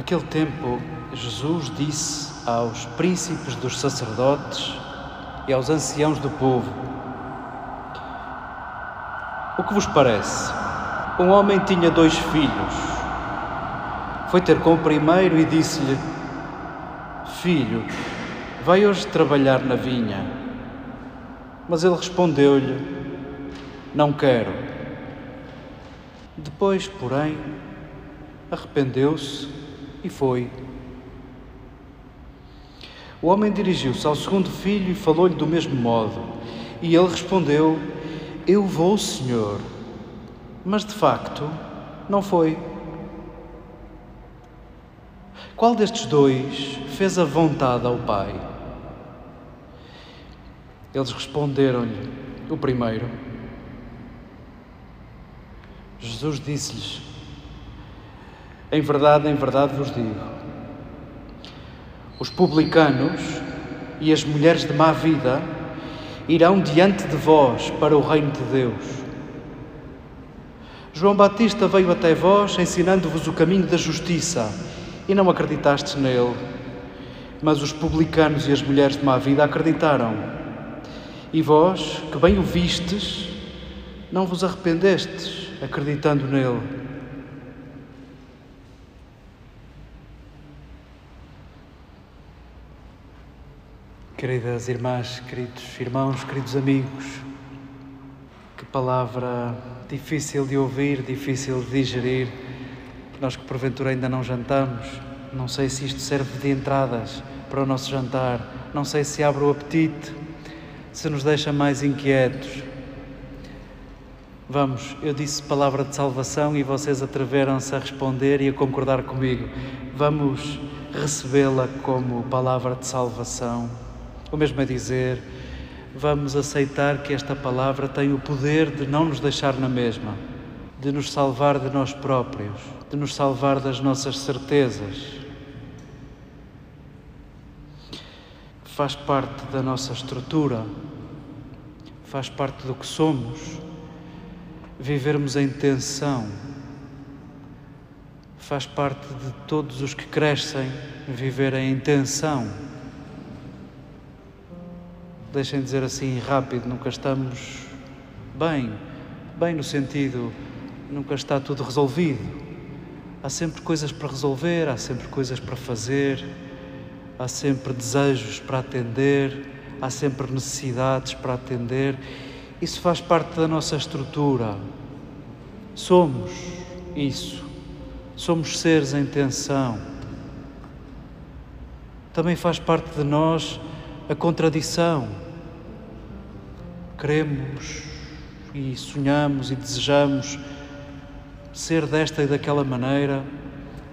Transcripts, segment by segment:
Naquele tempo, Jesus disse aos príncipes dos sacerdotes e aos anciãos do povo: O que vos parece? Um homem tinha dois filhos. Foi ter com o primeiro e disse-lhe: Filho, vai hoje trabalhar na vinha. Mas ele respondeu-lhe: Não quero. Depois, porém, arrependeu-se e foi. O homem dirigiu-se ao segundo filho e falou-lhe do mesmo modo. E ele respondeu: Eu vou, senhor. Mas de facto, não foi. Qual destes dois fez a vontade ao pai? Eles responderam-lhe: O primeiro. Jesus disse-lhes: Em verdade, em verdade vos digo: os publicanos e as mulheres de má vida irão diante de vós para o reino de Deus. João Batista veio até vós ensinando-vos o caminho da justiça e não acreditastes nele. Mas os publicanos e as mulheres de má vida acreditaram. E vós, que bem o vistes, não vos arrependestes acreditando nele. Queridas irmãs, queridos irmãos, queridos amigos, que palavra difícil de ouvir, difícil de digerir, nós que porventura ainda não jantamos, não sei se isto serve de entradas para o nosso jantar, não sei se abre o apetite, se nos deixa mais inquietos. Vamos, eu disse palavra de salvação e vocês atreveram-se a responder e a concordar comigo. Vamos recebê-la como palavra de salvação. O mesmo é dizer, vamos aceitar que esta palavra tem o poder de não nos deixar na mesma, de nos salvar de nós próprios, de nos salvar das nossas certezas. Faz parte da nossa estrutura, faz parte do que somos vivermos em tensão. Faz parte de todos os que crescem viverem em tensão. Deixem dizer assim rápido, nunca estamos bem, bem no sentido, nunca está tudo resolvido. Há sempre coisas para resolver, há sempre coisas para fazer, há sempre desejos para atender, há sempre necessidades para atender isso faz parte da nossa estrutura. Somos isso. Somos seres em tensão. Também faz parte de nós a contradição. Queremos e sonhamos e desejamos ser desta e daquela maneira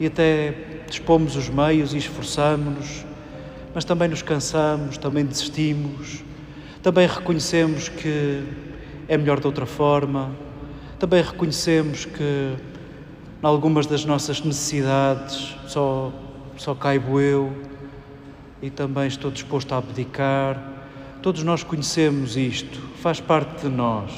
e até dispomos os meios e esforçamos-nos, mas também nos cansamos, também desistimos, também reconhecemos que é melhor de outra forma, também reconhecemos que em algumas das nossas necessidades só, só caibo eu e também estou disposto a abdicar. Todos nós conhecemos isto, faz parte de nós.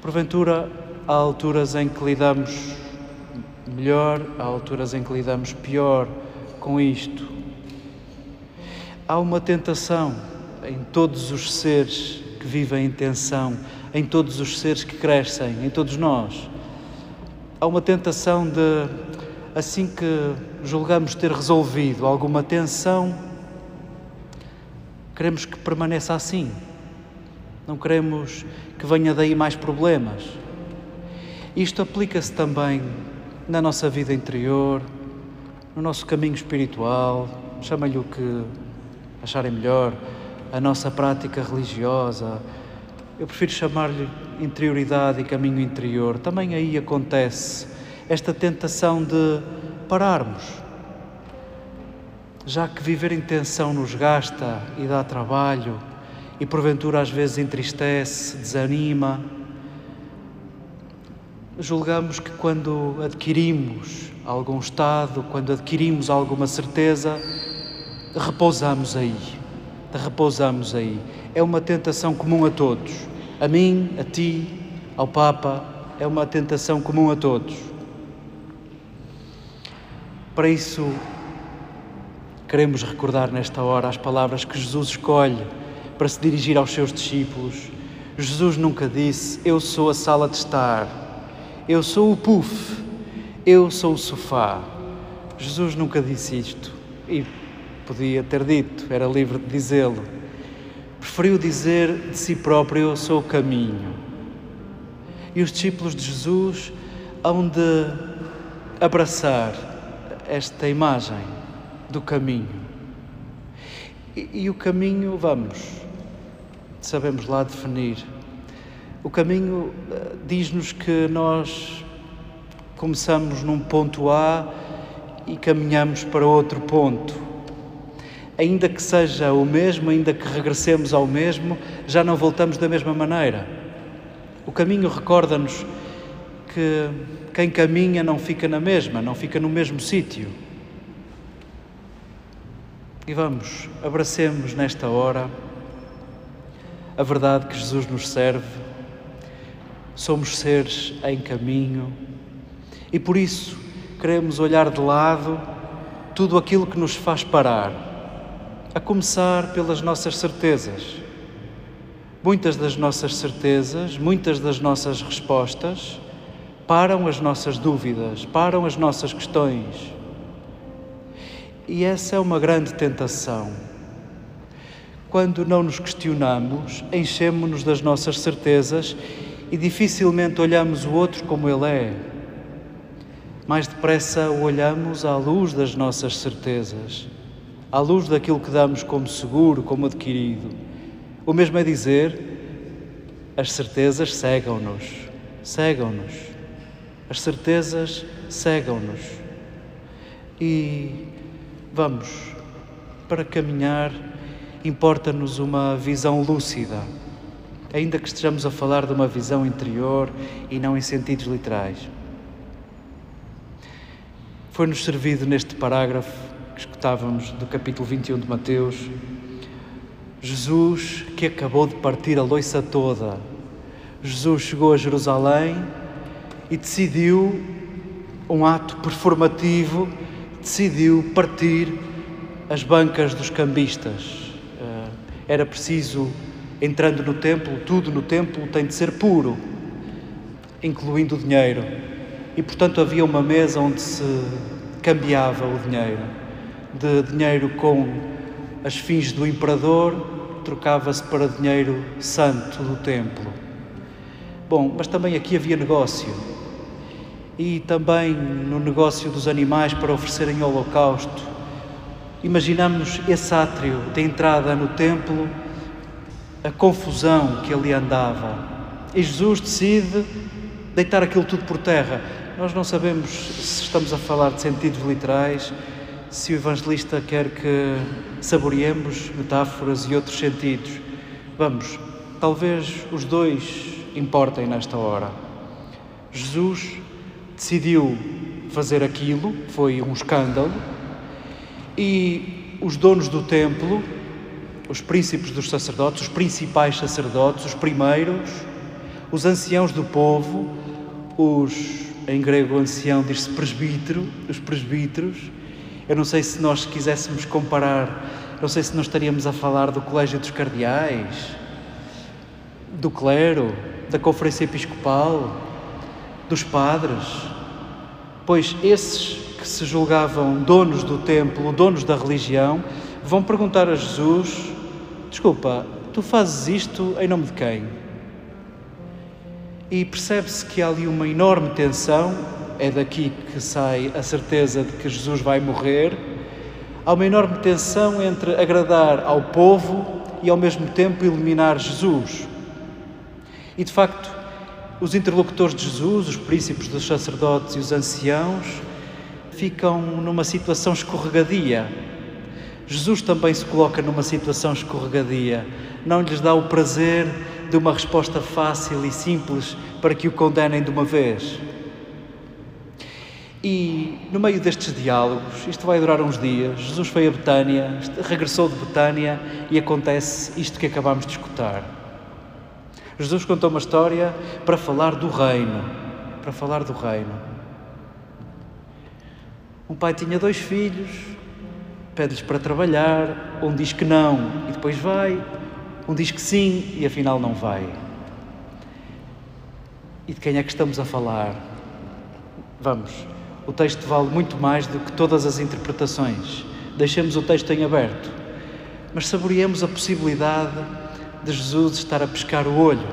Porventura, há alturas em que lidamos melhor, há alturas em que lidamos pior com isto. Há uma tentação em todos os seres que vivem em tensão, em todos os seres que crescem, em todos nós. Há uma tentação de, assim que julgamos ter resolvido alguma tensão, queremos que permaneça assim. Não queremos que venha daí mais problemas. Isto aplica-se também na nossa vida interior, no nosso caminho espiritual, chamem-lhe o que acharem melhor, a nossa prática religiosa. Eu prefiro chamar-lhe interioridade e caminho interior. Também aí acontece esta tentação de pararmos. Já que viver em tensão nos gasta e dá trabalho, e porventura às vezes entristece, desanima, julgamos que quando adquirimos algum estado, quando adquirimos alguma certeza, repousamos aí. Repousamos aí. É uma tentação comum a todos. A mim, a ti, ao Papa, é uma tentação comum a todos. Para isso, queremos recordar nesta hora as palavras que Jesus escolhe para se dirigir aos seus discípulos. Jesus nunca disse: Eu sou a sala de estar, eu sou o puff, eu sou o sofá. Jesus nunca disse isto e podia ter dito, era livre de dizê-lo. Preferiu dizer de si próprio: Eu sou o caminho. E os discípulos de Jesus hão de abraçar esta imagem do caminho. E, e o caminho, vamos, sabemos lá definir. O caminho eh, diz-nos que nós começamos num ponto A e caminhamos para outro ponto. Ainda que seja o mesmo, ainda que regressemos ao mesmo, já não voltamos da mesma maneira. O caminho recorda-nos que quem caminha não fica na mesma, não fica no mesmo sítio. E vamos, abracemos nesta hora a verdade que Jesus nos serve. Somos seres em caminho e por isso queremos olhar de lado tudo aquilo que nos faz parar, a começar pelas nossas certezas. Muitas das nossas certezas, muitas das nossas respostas param as nossas dúvidas, param as nossas questões. E essa é uma grande tentação. Quando não nos questionamos, enchemos-nos das nossas certezas e dificilmente olhamos o outro como ele é. Mais depressa o olhamos à luz das nossas certezas, à luz daquilo que damos como seguro, como adquirido. O mesmo é dizer, as certezas cegam-nos, cegam-nos. As certezas cegam-nos. E vamos, para caminhar, importa-nos uma visão lúcida, ainda que estejamos a falar de uma visão interior e não em sentidos literais. Foi-nos servido neste parágrafo que escutávamos do capítulo 21 de Mateus, Jesus que acabou de partir a loiça toda. Jesus chegou a Jerusalém e decidiu um ato performativo, decidiu partir as bancas dos cambistas. Eh, era preciso, entrando no templo, tudo no templo tem de ser puro, incluindo o dinheiro. E portanto havia uma mesa onde se cambiava o dinheiro. De dinheiro com as fins do imperador, trocava-se para dinheiro santo do templo. Bom, mas também aqui havia negócio. E também no negócio dos animais para oferecerem holocausto. Imaginamos esse átrio de entrada no templo a confusão que ali andava. E Jesus decide deitar aquilo tudo por terra. Nós não sabemos se estamos a falar de sentidos literais, se o evangelista quer que saboreemos metáforas e outros sentidos. Vamos, talvez os dois importem nesta hora. Jesus decidiu fazer aquilo, foi um escândalo, e os donos do templo, os príncipes dos sacerdotes, os principais sacerdotes, os primeiros, os anciãos do povo, os, em grego ancião diz-se presbítero, os presbíteros, eu não sei se nós quiséssemos comparar, não sei se nós estaríamos a falar do colégio dos cardeais, do clero, da conferência episcopal, dos padres, pois esses que se julgavam donos do templo, donos da religião, vão perguntar a Jesus: Desculpa, tu fazes isto em nome de quem? E percebe-se que há ali uma enorme tensão, é daqui que sai a certeza de que Jesus vai morrer. Há uma enorme tensão entre agradar ao povo e ao mesmo tempo eliminar Jesus. E de facto, os interlocutores de Jesus, os príncipes dos sacerdotes e os anciãos, ficam numa situação escorregadia. Jesus também se coloca numa situação escorregadia. Não lhes dá o prazer de uma resposta fácil e simples para que o condenem de uma vez. E no meio destes diálogos, isto vai durar uns dias, Jesus foi a Betânia, regressou de Betânia e acontece isto que acabamos de escutar. Jesus contou uma história para falar do reino, para falar do reino. Um pai tinha dois filhos, pede-lhes para trabalhar, um diz que não e depois vai, um diz que sim e afinal não vai. E de quem é que estamos a falar? Vamos, o texto vale muito mais do que todas as interpretações. Deixemos o texto em aberto, mas saboreemos a possibilidade de Jesus estar a pescar o olho.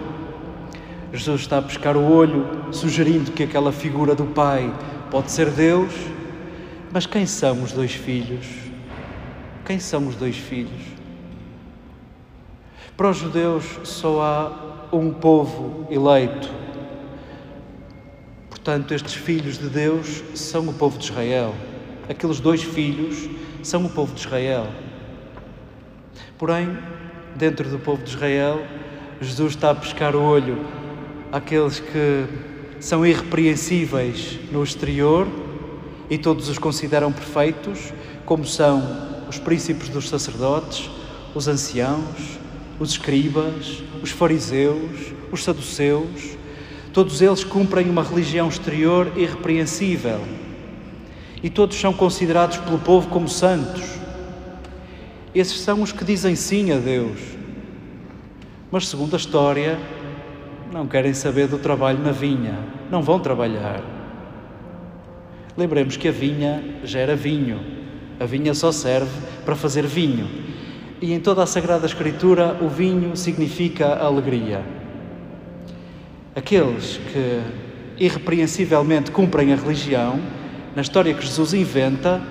Jesus está a pescar o olho, sugerindo que aquela figura do Pai pode ser Deus, mas quem são os dois filhos? Quem são os dois filhos? Para os judeus só há um povo eleito. Portanto, estes filhos de Deus são o povo de Israel. Aqueles dois filhos são o povo de Israel. Porém, dentro do povo de Israel, Jesus está a pescar o olho àqueles que são irrepreensíveis no exterior e todos os consideram perfeitos, como são os príncipes dos sacerdotes, os anciãos, os escribas, os fariseus, os saduceus. Todos eles cumprem uma religião exterior irrepreensível e todos são considerados pelo povo como santos. Esses são os que dizem sim a Deus. Mas, segundo a história, não querem saber do trabalho na vinha, não vão trabalhar. Lembremos que a vinha gera vinho, a vinha só serve para fazer vinho. E em toda a Sagrada Escritura, o vinho significa alegria. Aqueles que irrepreensivelmente cumprem a religião, na história que Jesus inventa,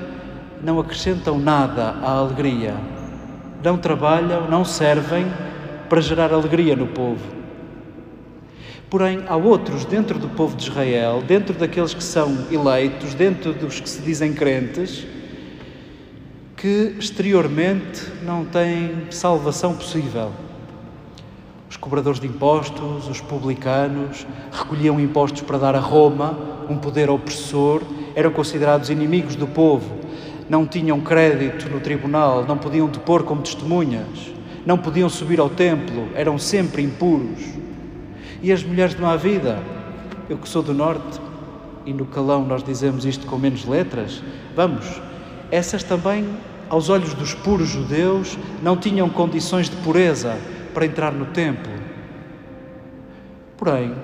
não acrescentam nada à alegria. Não trabalham, não servem para gerar alegria no povo. Porém, há outros dentro do povo de Israel, dentro daqueles que são eleitos, dentro dos que se dizem crentes, que exteriormente não têm salvação possível. Os cobradores de impostos, os publicanos, recolhiam impostos para dar a Roma um poder opressor, eram considerados inimigos do povo não tinham crédito no tribunal, não podiam depor como testemunhas, não podiam subir ao templo, eram sempre impuros. E as mulheres de má vida, eu que sou do norte, e no calão nós dizemos isto com menos letras, vamos, essas também, aos olhos dos puros judeus, não tinham condições de pureza para entrar no templo. Porém,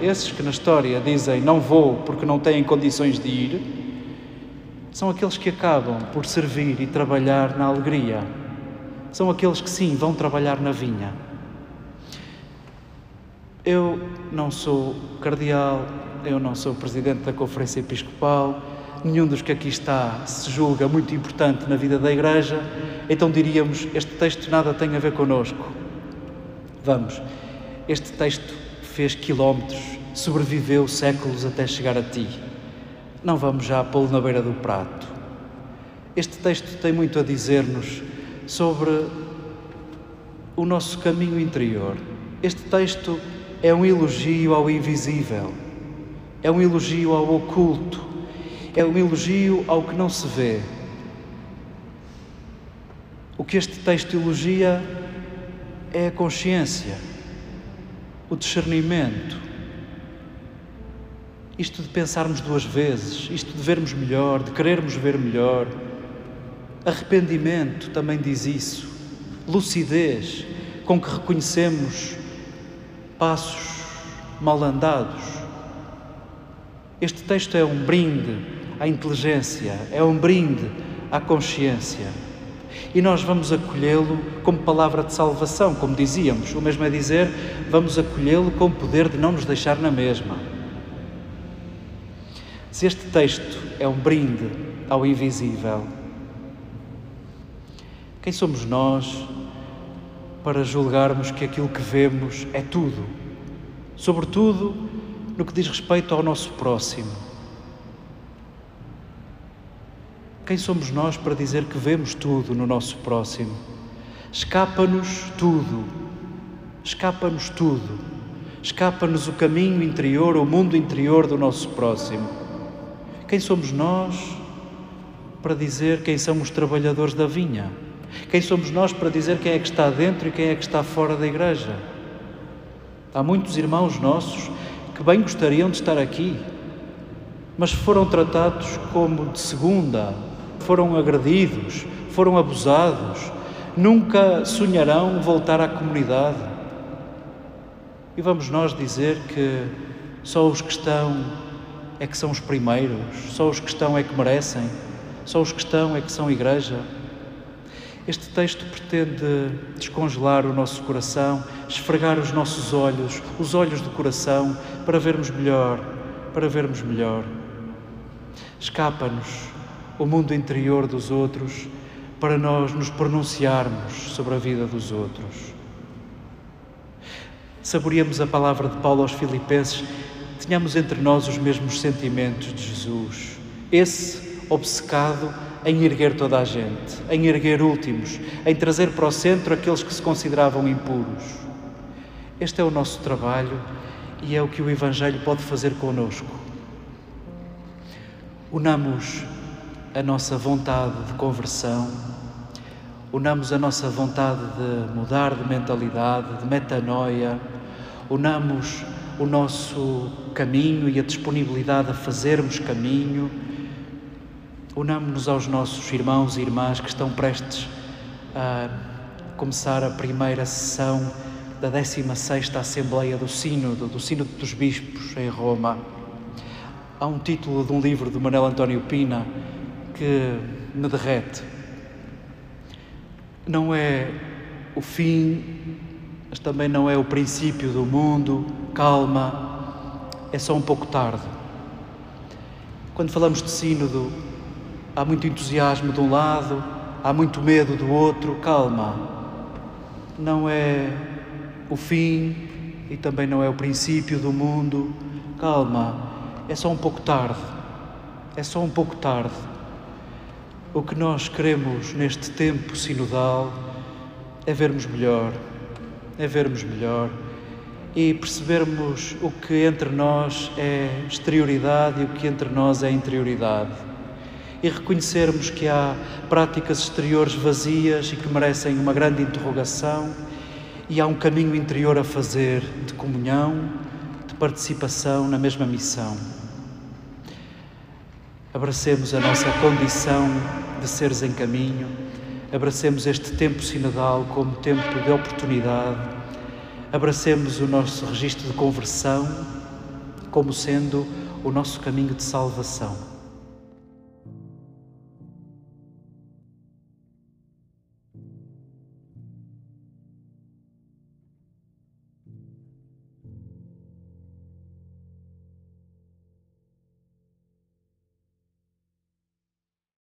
esses que na história dizem não vou porque não têm condições de ir, são aqueles que acabam por servir e trabalhar na alegria. São aqueles que sim vão trabalhar na vinha. Eu não sou cardeal, eu não sou presidente da Conferência Episcopal, nenhum dos que aqui está se julga muito importante na vida da Igreja, então diríamos: este texto nada tem a ver conosco. Vamos, este texto fez quilómetros, sobreviveu séculos até chegar a ti. Não vamos já pô-lo na beira do prato. Este texto tem muito a dizer-nos sobre o nosso caminho interior. Este texto é um elogio ao invisível, é um elogio ao oculto, é um elogio ao que não se vê. O que este texto elogia é a consciência, o discernimento, isto de pensarmos duas vezes, isto de vermos melhor, de querermos ver melhor. Arrependimento também diz isso, lucidez com que reconhecemos passos mal andados. Este texto é um brinde à inteligência, é um brinde à consciência. E nós vamos acolhê-lo como palavra de salvação, como dizíamos. O mesmo é dizer, vamos acolhê-lo com o poder de não nos deixar na mesma. Se este texto é um brinde ao invisível, quem somos nós para julgarmos que aquilo que vemos é tudo, sobretudo no que diz respeito ao nosso próximo? Quem somos nós para dizer que vemos tudo no nosso próximo? Escapa-nos tudo, escapa-nos tudo, escapa-nos o caminho interior, o mundo interior do nosso próximo. Quem somos nós para dizer quem são os trabalhadores da vinha? Quem somos nós para dizer quem é que está dentro e quem é que está fora da igreja? Há muitos irmãos nossos que bem gostariam de estar aqui, mas foram tratados como de segunda, foram agredidos, foram abusados, nunca sonharão voltar à comunidade. E vamos nós dizer que só os que estão é que são os primeiros, só os que estão é que merecem, só os que estão é que são igreja. Este texto pretende descongelar o nosso coração, esfregar os nossos olhos, os olhos do coração, para vermos melhor, para vermos melhor. Escapa-nos o mundo interior dos outros para nós nos pronunciarmos sobre a vida dos outros. Saboreamos a palavra de Paulo aos Filipenses, tenhamos entre nós os mesmos sentimentos de Jesus. Esse obcecado em erguer toda a gente, em erguer últimos, em trazer para o centro aqueles que se consideravam impuros. Este é o nosso trabalho e é o que o Evangelho pode fazer conosco. Unamos a nossa vontade de conversão, unamos a nossa vontade de mudar de mentalidade, de metanoia, unamos o nosso caminho e a disponibilidade a fazermos caminho Unamos-nos aos nossos irmãos e irmãs que estão prestes a começar a primeira sessão da 16ª Assembleia do Sínodo, do Sínodo dos Bispos em Roma. Há um título de um livro de Manuel António Pina que me derrete. Não é o fim, mas também não é o princípio do mundo. Calma, é só um pouco tarde. Quando falamos de sínodo, Há muito entusiasmo de um lado, há muito medo do outro. Calma. Não é o fim e também não é o princípio do mundo. Calma. É só um pouco tarde. É só um pouco tarde. O que nós queremos neste tempo sinodal é vermos melhor, é vermos melhor e percebermos o que entre nós é exterioridade e o que entre nós é interioridade e reconhecermos que há práticas exteriores vazias e que merecem uma grande interrogação e há um caminho interior a fazer de comunhão, de participação na mesma missão. Abracemos a nossa condição de seres em caminho, abracemos este tempo sinodal como tempo de oportunidade, abracemos o nosso registro de conversão como sendo o nosso caminho de salvação.